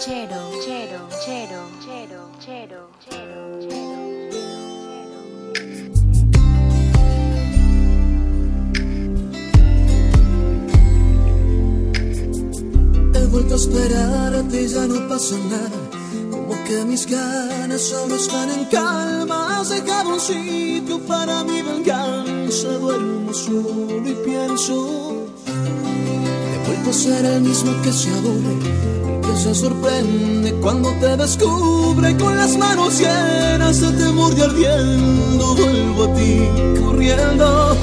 chero, chero, chero, chero, chero, chero, chero, He vuelto a esperarte y ya no pasa nada. Como que mis ganas solo están en calma. Has dejado un sitio para mi venganza. Duermo solo y pienso. He vuelto a ser el mismo que se aburre. Se sorprende cuando te descubre con las manos llenas de temor y ardiendo. Vuelvo a ti corriendo.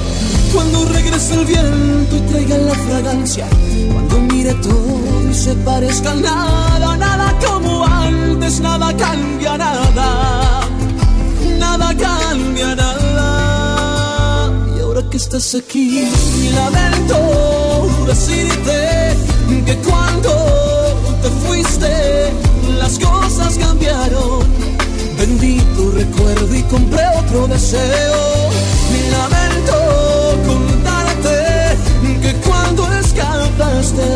Cuando regrese el viento y traiga la fragancia. Cuando mire todo y se parezca nada. Nada como antes, nada cambia nada. Nada cambia nada. Y ahora que estás aquí, lamento decirte que cuando las cosas cambiaron. Vendí tu recuerdo y compré otro deseo. Lamento contarte que cuando escapaste,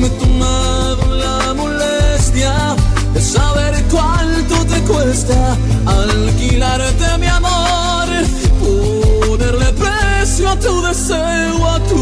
me he tomado la molestia de saber cuánto te cuesta alquilarte mi amor, ponerle precio a tu deseo, a tu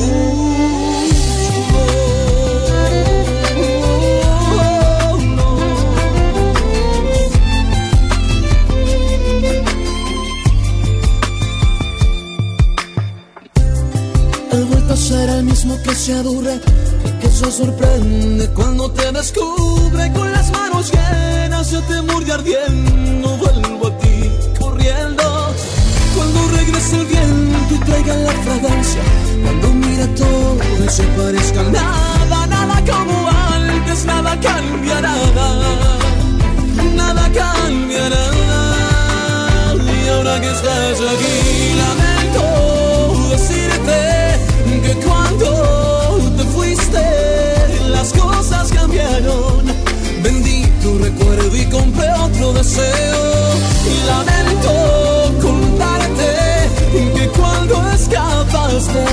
que se aburre y que se sorprende cuando te descubre con las manos llenas de temor y ardiendo. Vuelvo a ti corriendo cuando regrese el viento y traiga la fragancia. Cuando mira todo y se parezca nada, nada como antes, nada cambia nada, nada cambia nada. Y ahora que estás aquí, lamento decirte que cuando te las cosas cambiaron. Vendí tu recuerdo y compré otro deseo. Y lamento contarte que cuando escapaste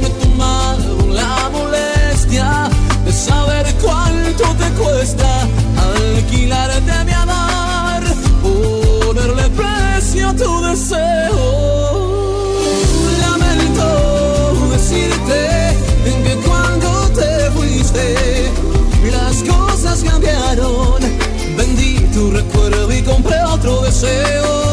me he tomado la molestia de saber cuánto te cuesta alquilarte mi amor, ponerle precio a tu deseo. Y compré otro deseo.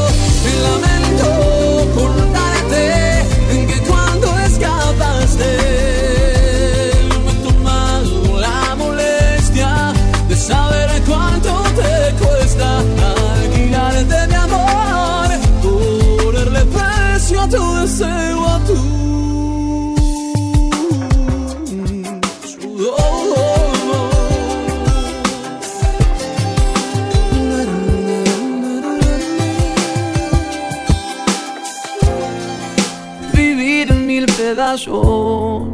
Pedazos.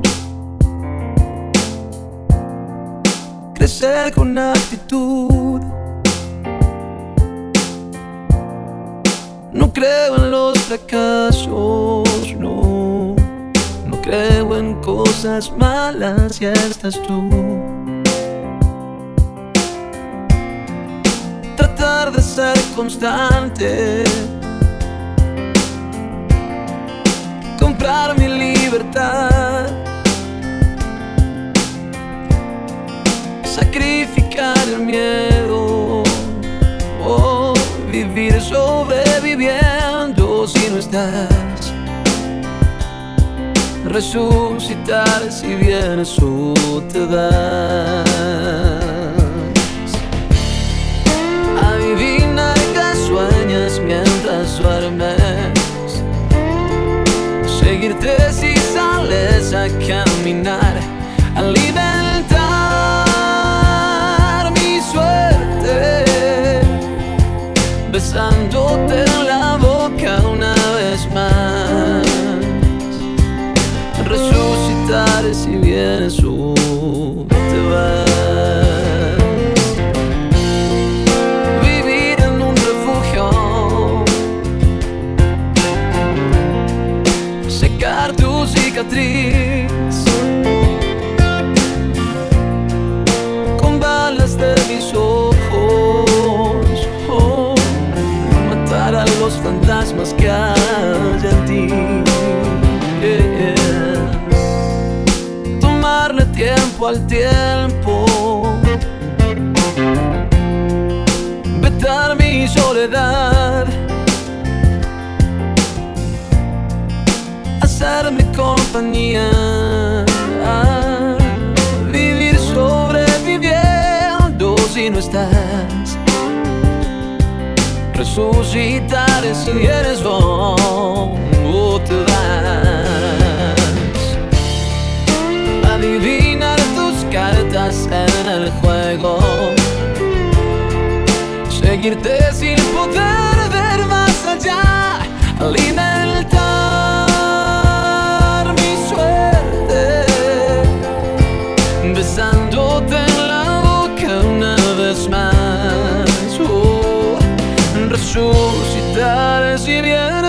Crecer con actitud. No creo en los fracasos, no. No creo en cosas malas, ya estás tú. Tratar de ser constante. comprar mi Sacrificar el miedo. Oh, vivir sobreviviendo si no estás. Resucitar si vienes o te das. Adivina que sueñas mientras duermes seguirte si a caminar, alimentar mi suerte, besándote en la boca una vez más, resucitar si vienes o te vas. los fantasmas que hay en ti. Tomarle tiempo al tiempo. Vetar mi soledad. Hacerme compañía. Vivir sobreviviendo si no estás suscitar si eres o te das. Adivinar tus cartas en el juego, seguirte sin ciebie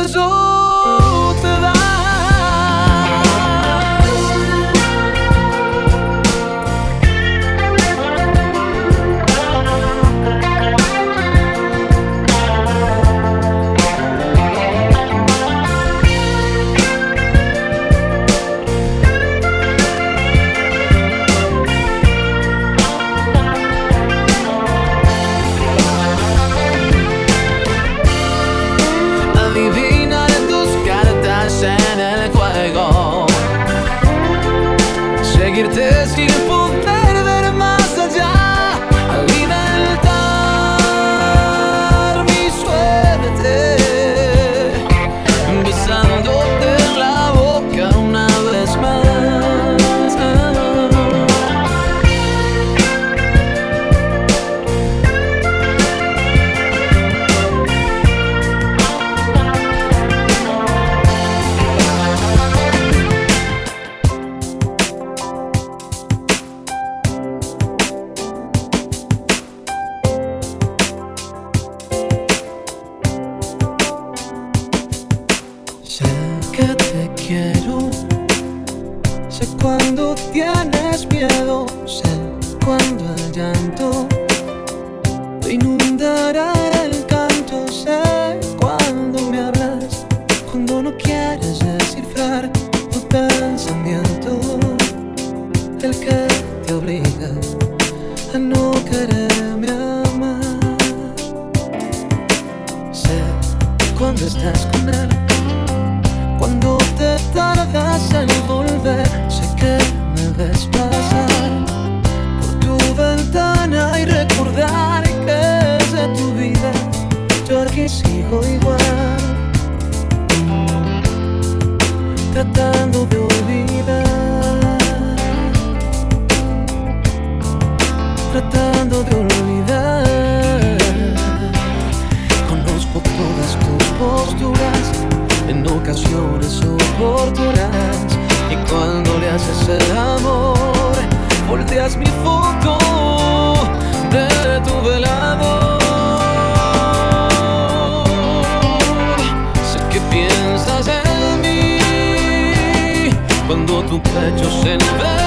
Yo sé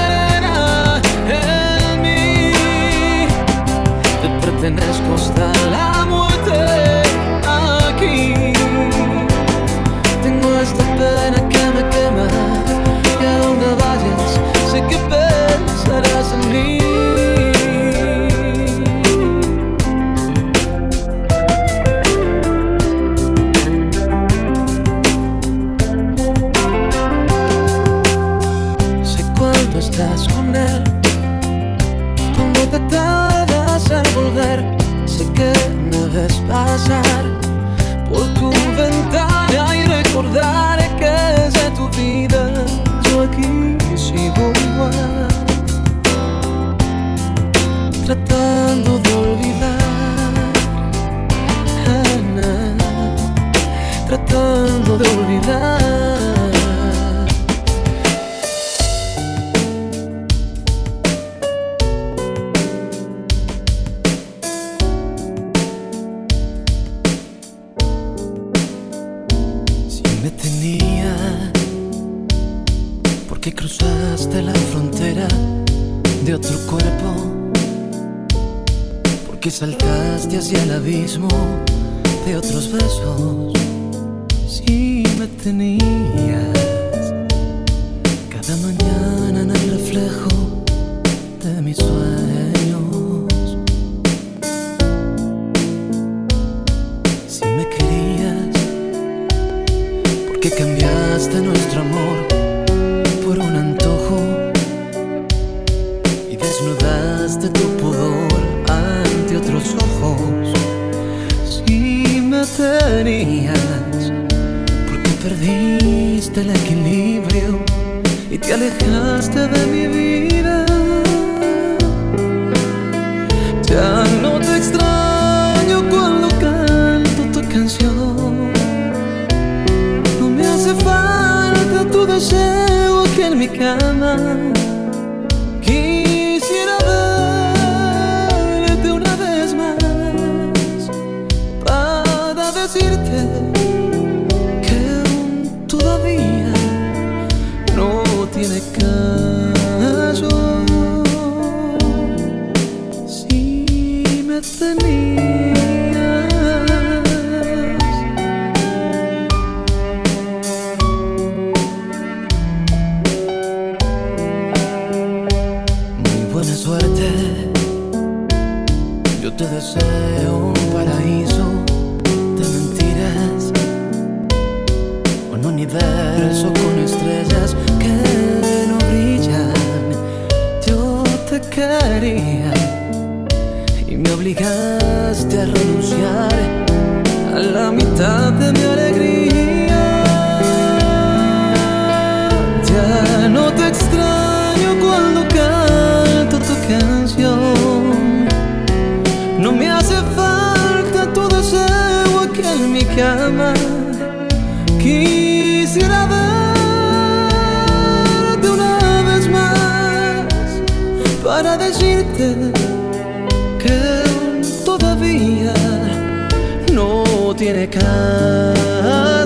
que todavía no tiene caso.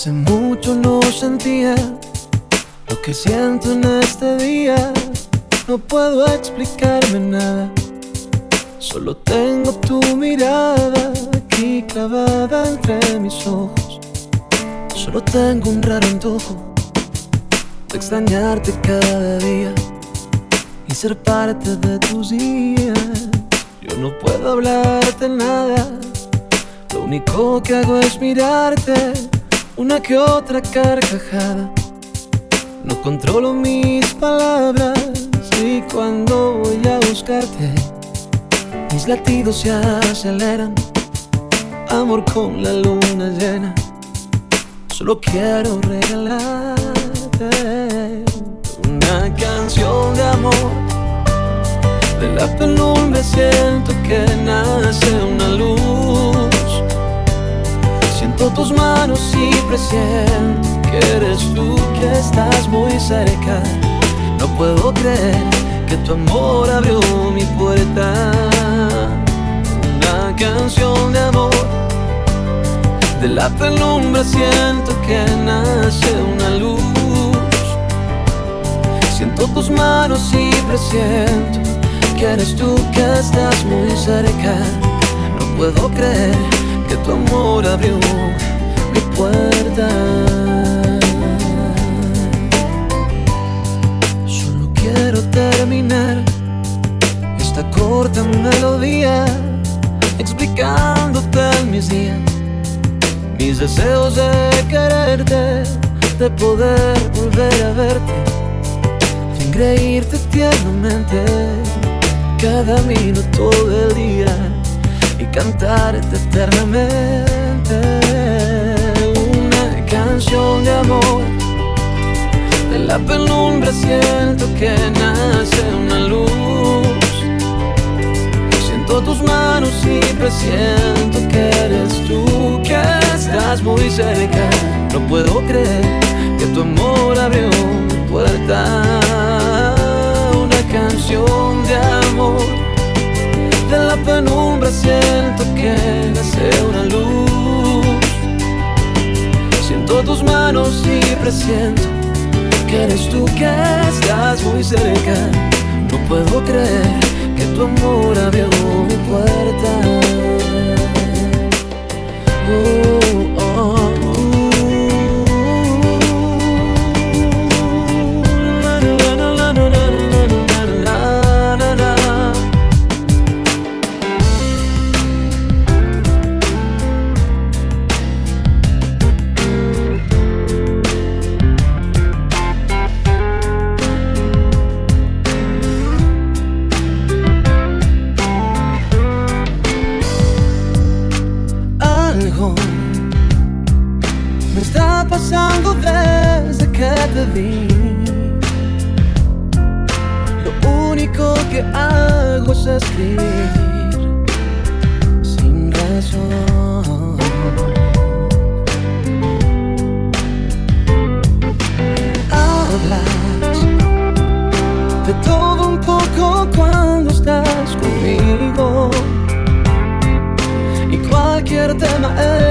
Hace mucho no sentía lo que siento en este día. No puedo explicarme nada. Solo tengo tu mirada aquí clavada entre mis ojos. Solo tengo un raro antojo de extrañarte cada día y ser parte de tus días. Yo no puedo hablarte nada. Lo único que hago es mirarte, una que otra carcajada. No controlo mis palabras y cuando voy a buscarte, mis latidos se aceleran. Amor con la luna llena, solo quiero regalarte una canción de amor. De la penumbra siento que nace una luz. Siento tus manos y presiento que eres tú que estás muy cerca. No puedo creer que tu amor abrió mi puerta. Una canción de amor. De la penumbra siento que nace una luz. Siento tus manos y presiento que eres tú que estás muy cerca. No puedo creer que tu amor abrió Solo quiero terminar esta corta melodía explicándote mis días, mis deseos de quererte, de poder volver a verte, sin creírte tiernamente cada minuto del día y cantarte eternamente canción de amor. De la penumbra siento que nace una luz. Siento tus manos y presiento que eres tú, que estás muy cerca. No puedo creer que tu amor abrió mi puerta. Una canción de amor. De la penumbra siento que nace una luz. Siento tus manos y presiento que eres tú que estás muy cerca. No puedo creer que tu amor abrió mi puerta. Oh, Lo único que hago es escribir sin razón. Hablas de todo un poco cuando estás conmigo y cualquier tema es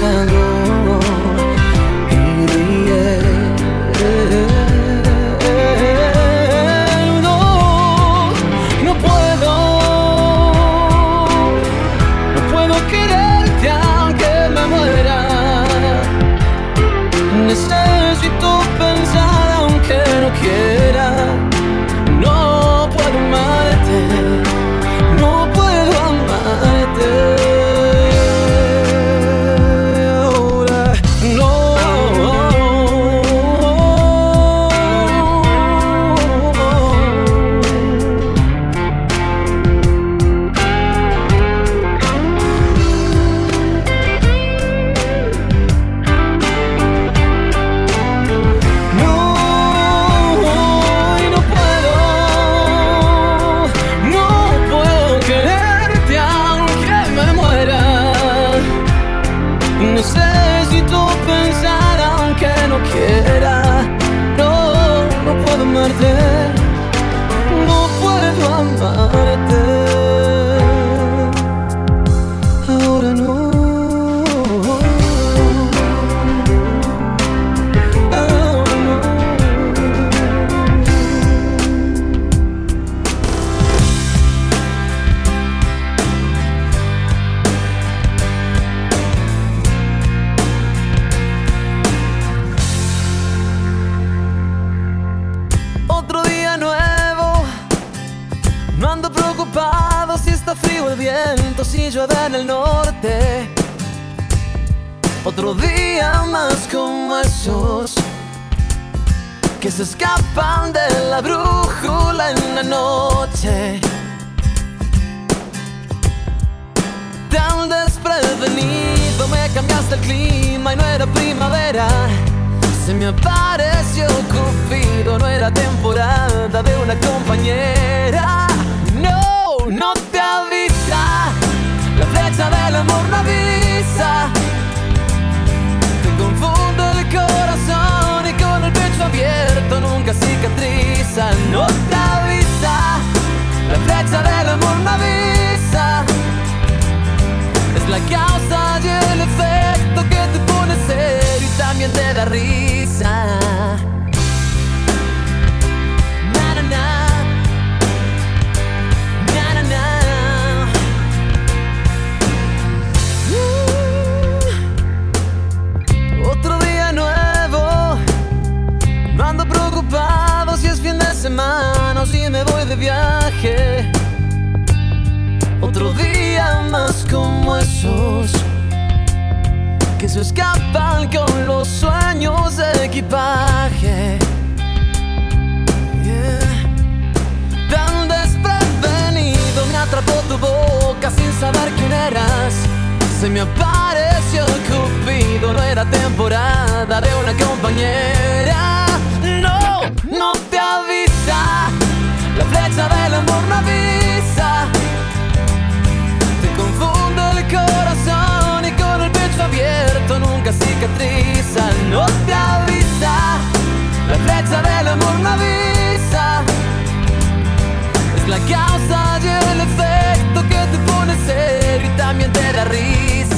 can María. se escapan con los sueños de equipaje. Tan desprevenido me atrapó tu boca sin saber quién eras. Se me apareció el cupido, no era temporada de una compañera. No, no te avisa la flecha del amor no avisa. cicatriz no te avisa, la flecha del amor no avisa, es la causa y el efecto que te pone ser y también te da risa.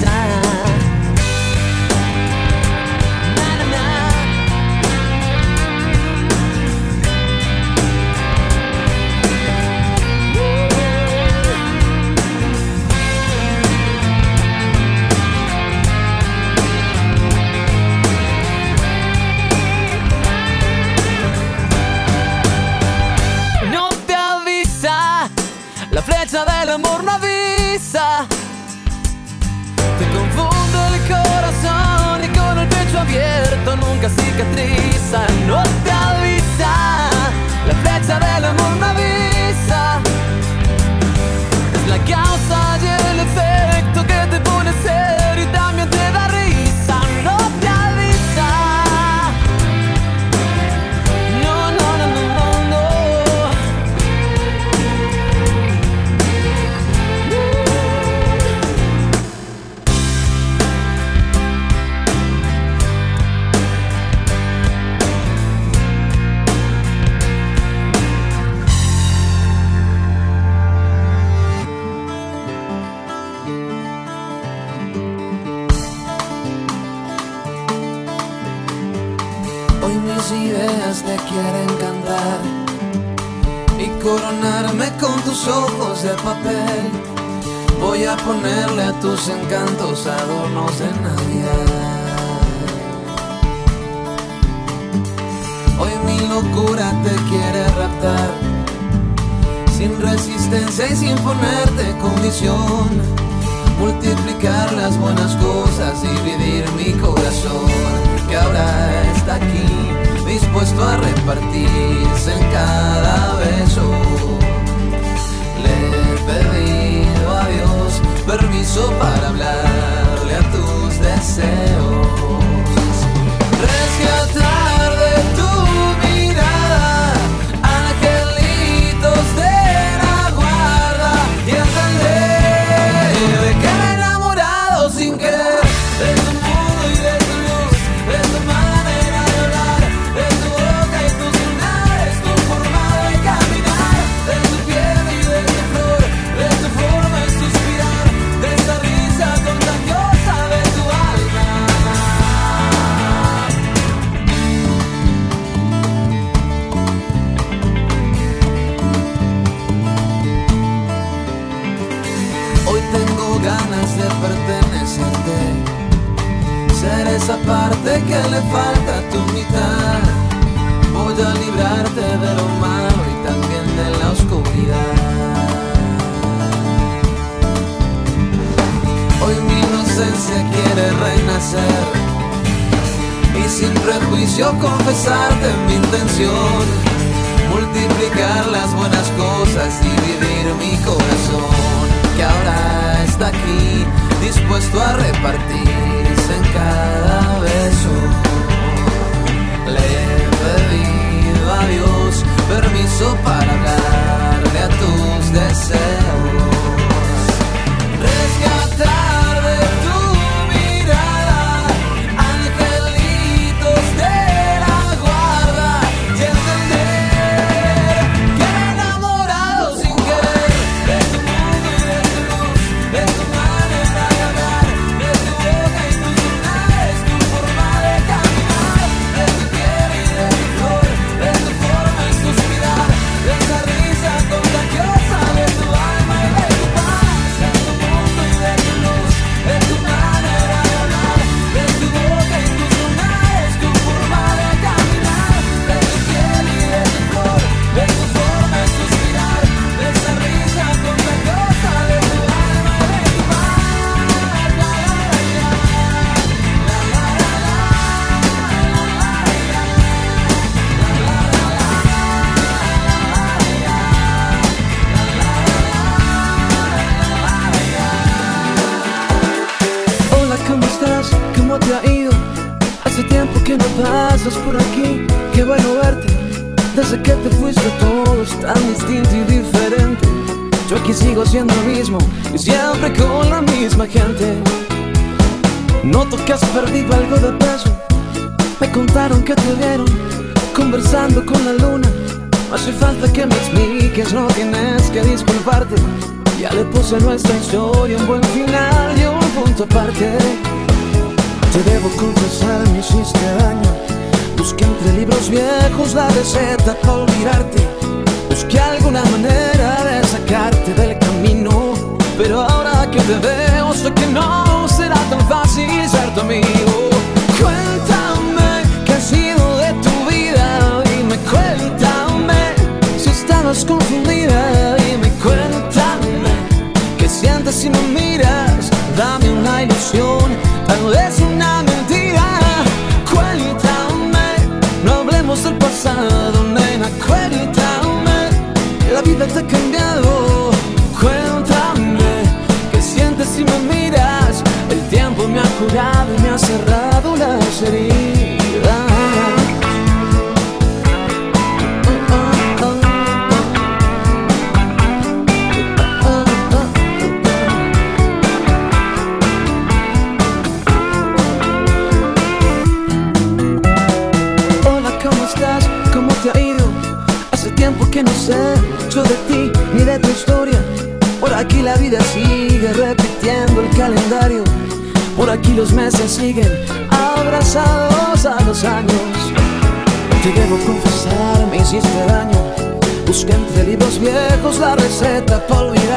cicatriz anotada. de papel. Voy a ponerle a tus encantos adornos de Navidad. Hoy mi locura te quiere raptar, sin resistencia y sin ponerte condición. Multiplicar las buenas cosas, dividir mi corazón, que ahora está aquí, dispuesto a repartirse en cada beso. para hablarle a tus deseos. receta para olvidarte. Busqué alguna manera de sacarte del camino. Pero ahora que te veo, sé que no será tan fácil ser tu amigo. Cuéntame qué ha sido de tu vida. Dime, cuéntame si estabas confundido. la receta para.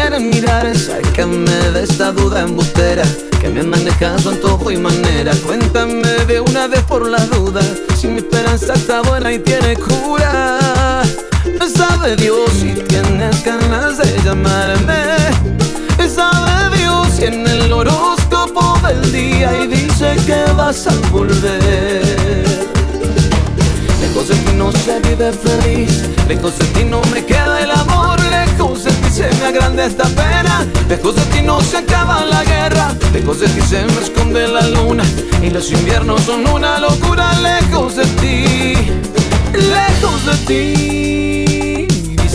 Quieren mirar, sácame de esta duda embustera. Que me maneja su antojo y manera. Cuéntame de una vez por la duda. Si mi esperanza está buena y tiene cura. Sabe Dios si tienes ganas de llamarme. Sabe Dios si en el horóscopo del día y dice que vas a volver. Lejos de ti no se vive feliz, lejos de ti no me queda el amor, de ti se me agranda esta pena, de ti no se acaba la guerra, lejos de ti se me esconde la luna. Y los inviernos son una locura, lejos de ti, lejos de ti.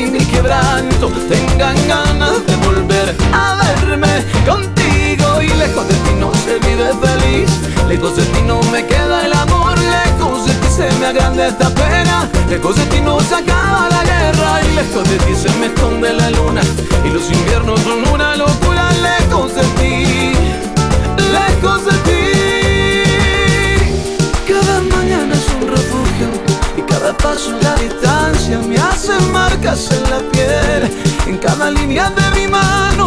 y mi quebranto. Tengan ganas de volver a verme contigo y lejos de ti no se vive feliz, lejos de ti no me queda el amor, lejos de ti se me agranda esta pena, lejos de ti no se acaba la guerra y lejos de ti se me esconde la luna. Y los inviernos son una locura, lejos de ti, lejos de ti. Cada paso la distancia me hace marcas en la piel. En cada línea de mi mano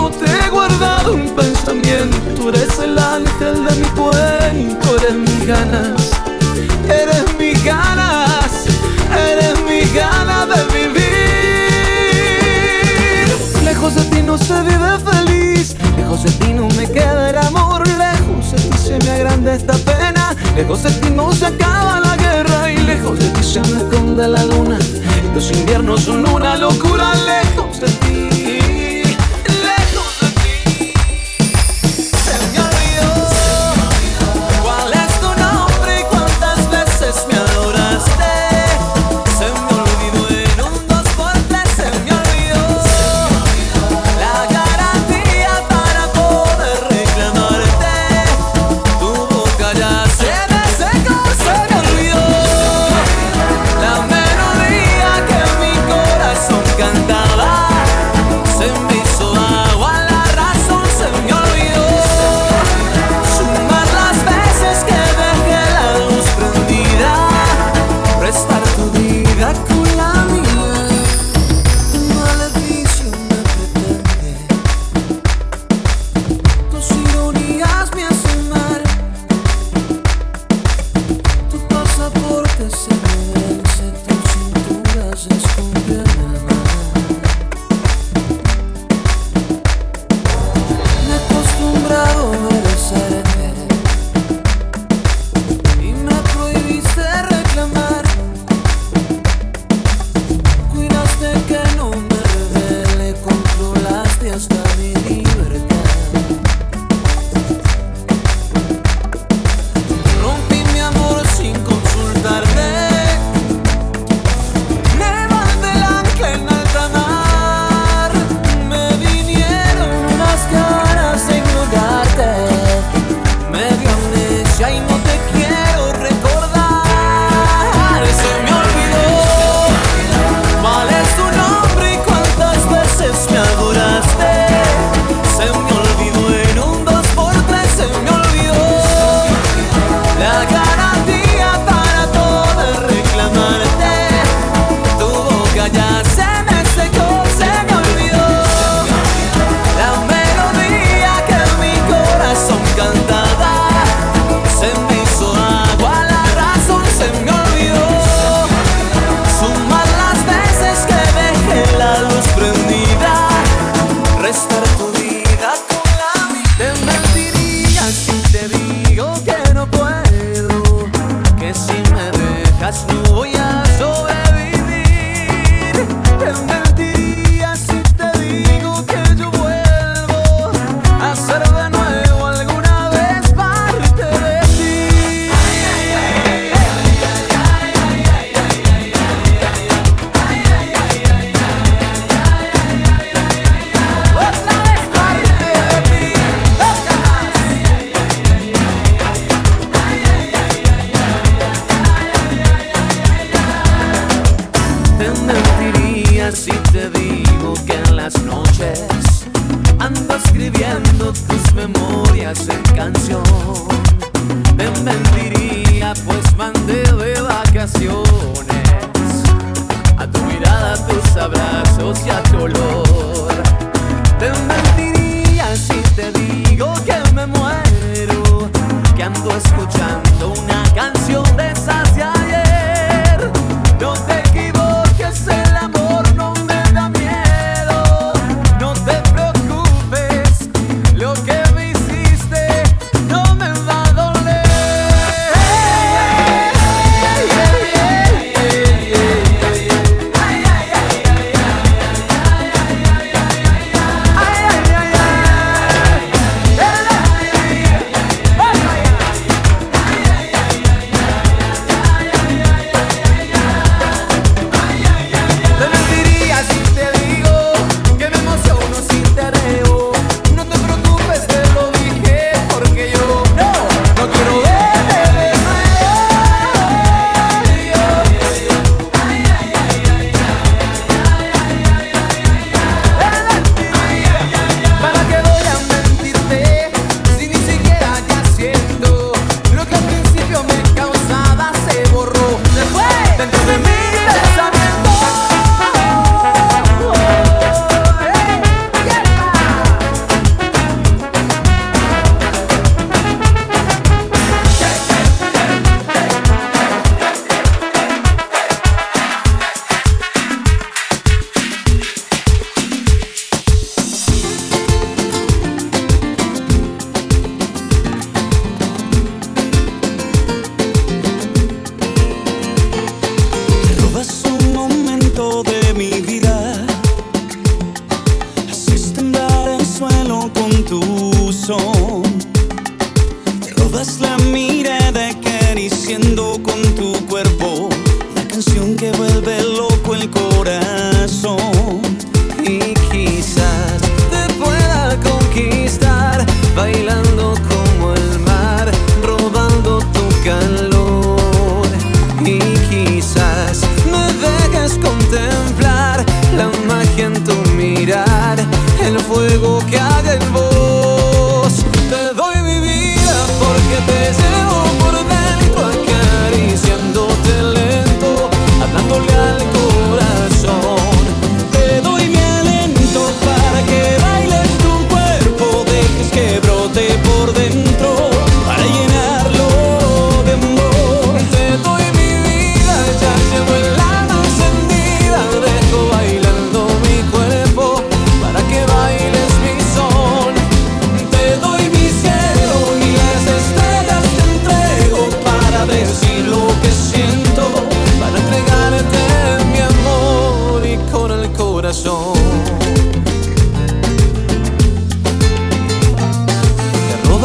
Los inviernos son una locura,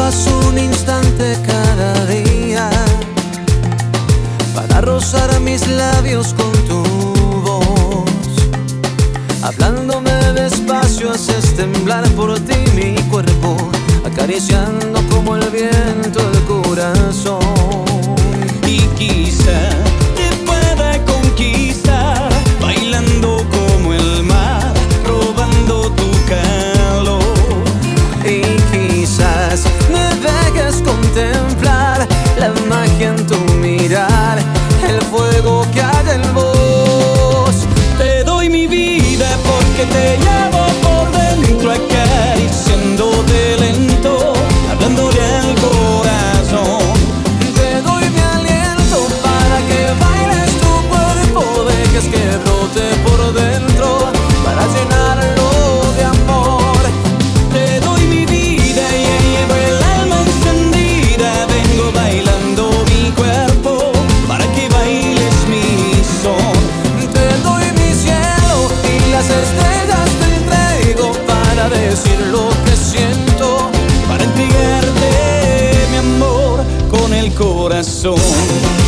un instante cada día para rozar mis labios con tu voz, hablándome despacio haces temblar por ti mi cuerpo, acariciando como el viento el corazón. te corazón.